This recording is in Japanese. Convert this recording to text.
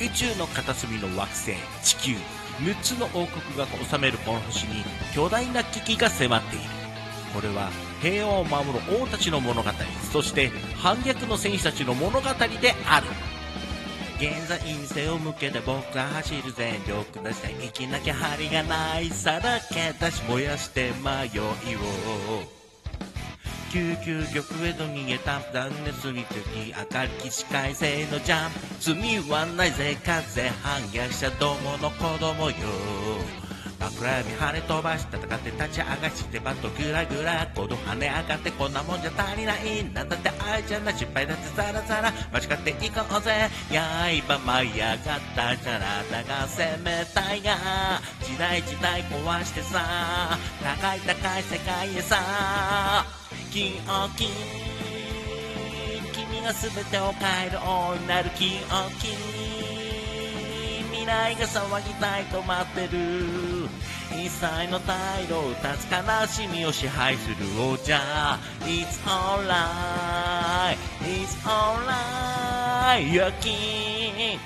宇宙の片隅の惑星地球6つの王国が治めるこの星に巨大な危機が迫っている。これは平和を守る王たちの物語そして反逆の戦士たちの物語である。現在に背を向けて僕は走る全力出して生きなきゃ針がないさらけ出し燃やして迷いを。救急玉へと逃げた断熱に敵明るき視界性のジャンプ。罪はないぜ風反逆者どもの子供よ。枕に跳ね飛ばし戦って立ち上がしてバットグラグラコード跳ね上がってこんなもんじゃ足りないなんだって愛じゃない失敗だってザラザラ間違っていこうぜ刃舞い上がったじゃらだが攻めたいが時代時代壊してさ高い高い世界へさ金を金君が全てを変える王になる金を金未来が騒ぎたいと待ってる。一切の態度を断つ悲しみを支配する王者。It's alright It's alright You're king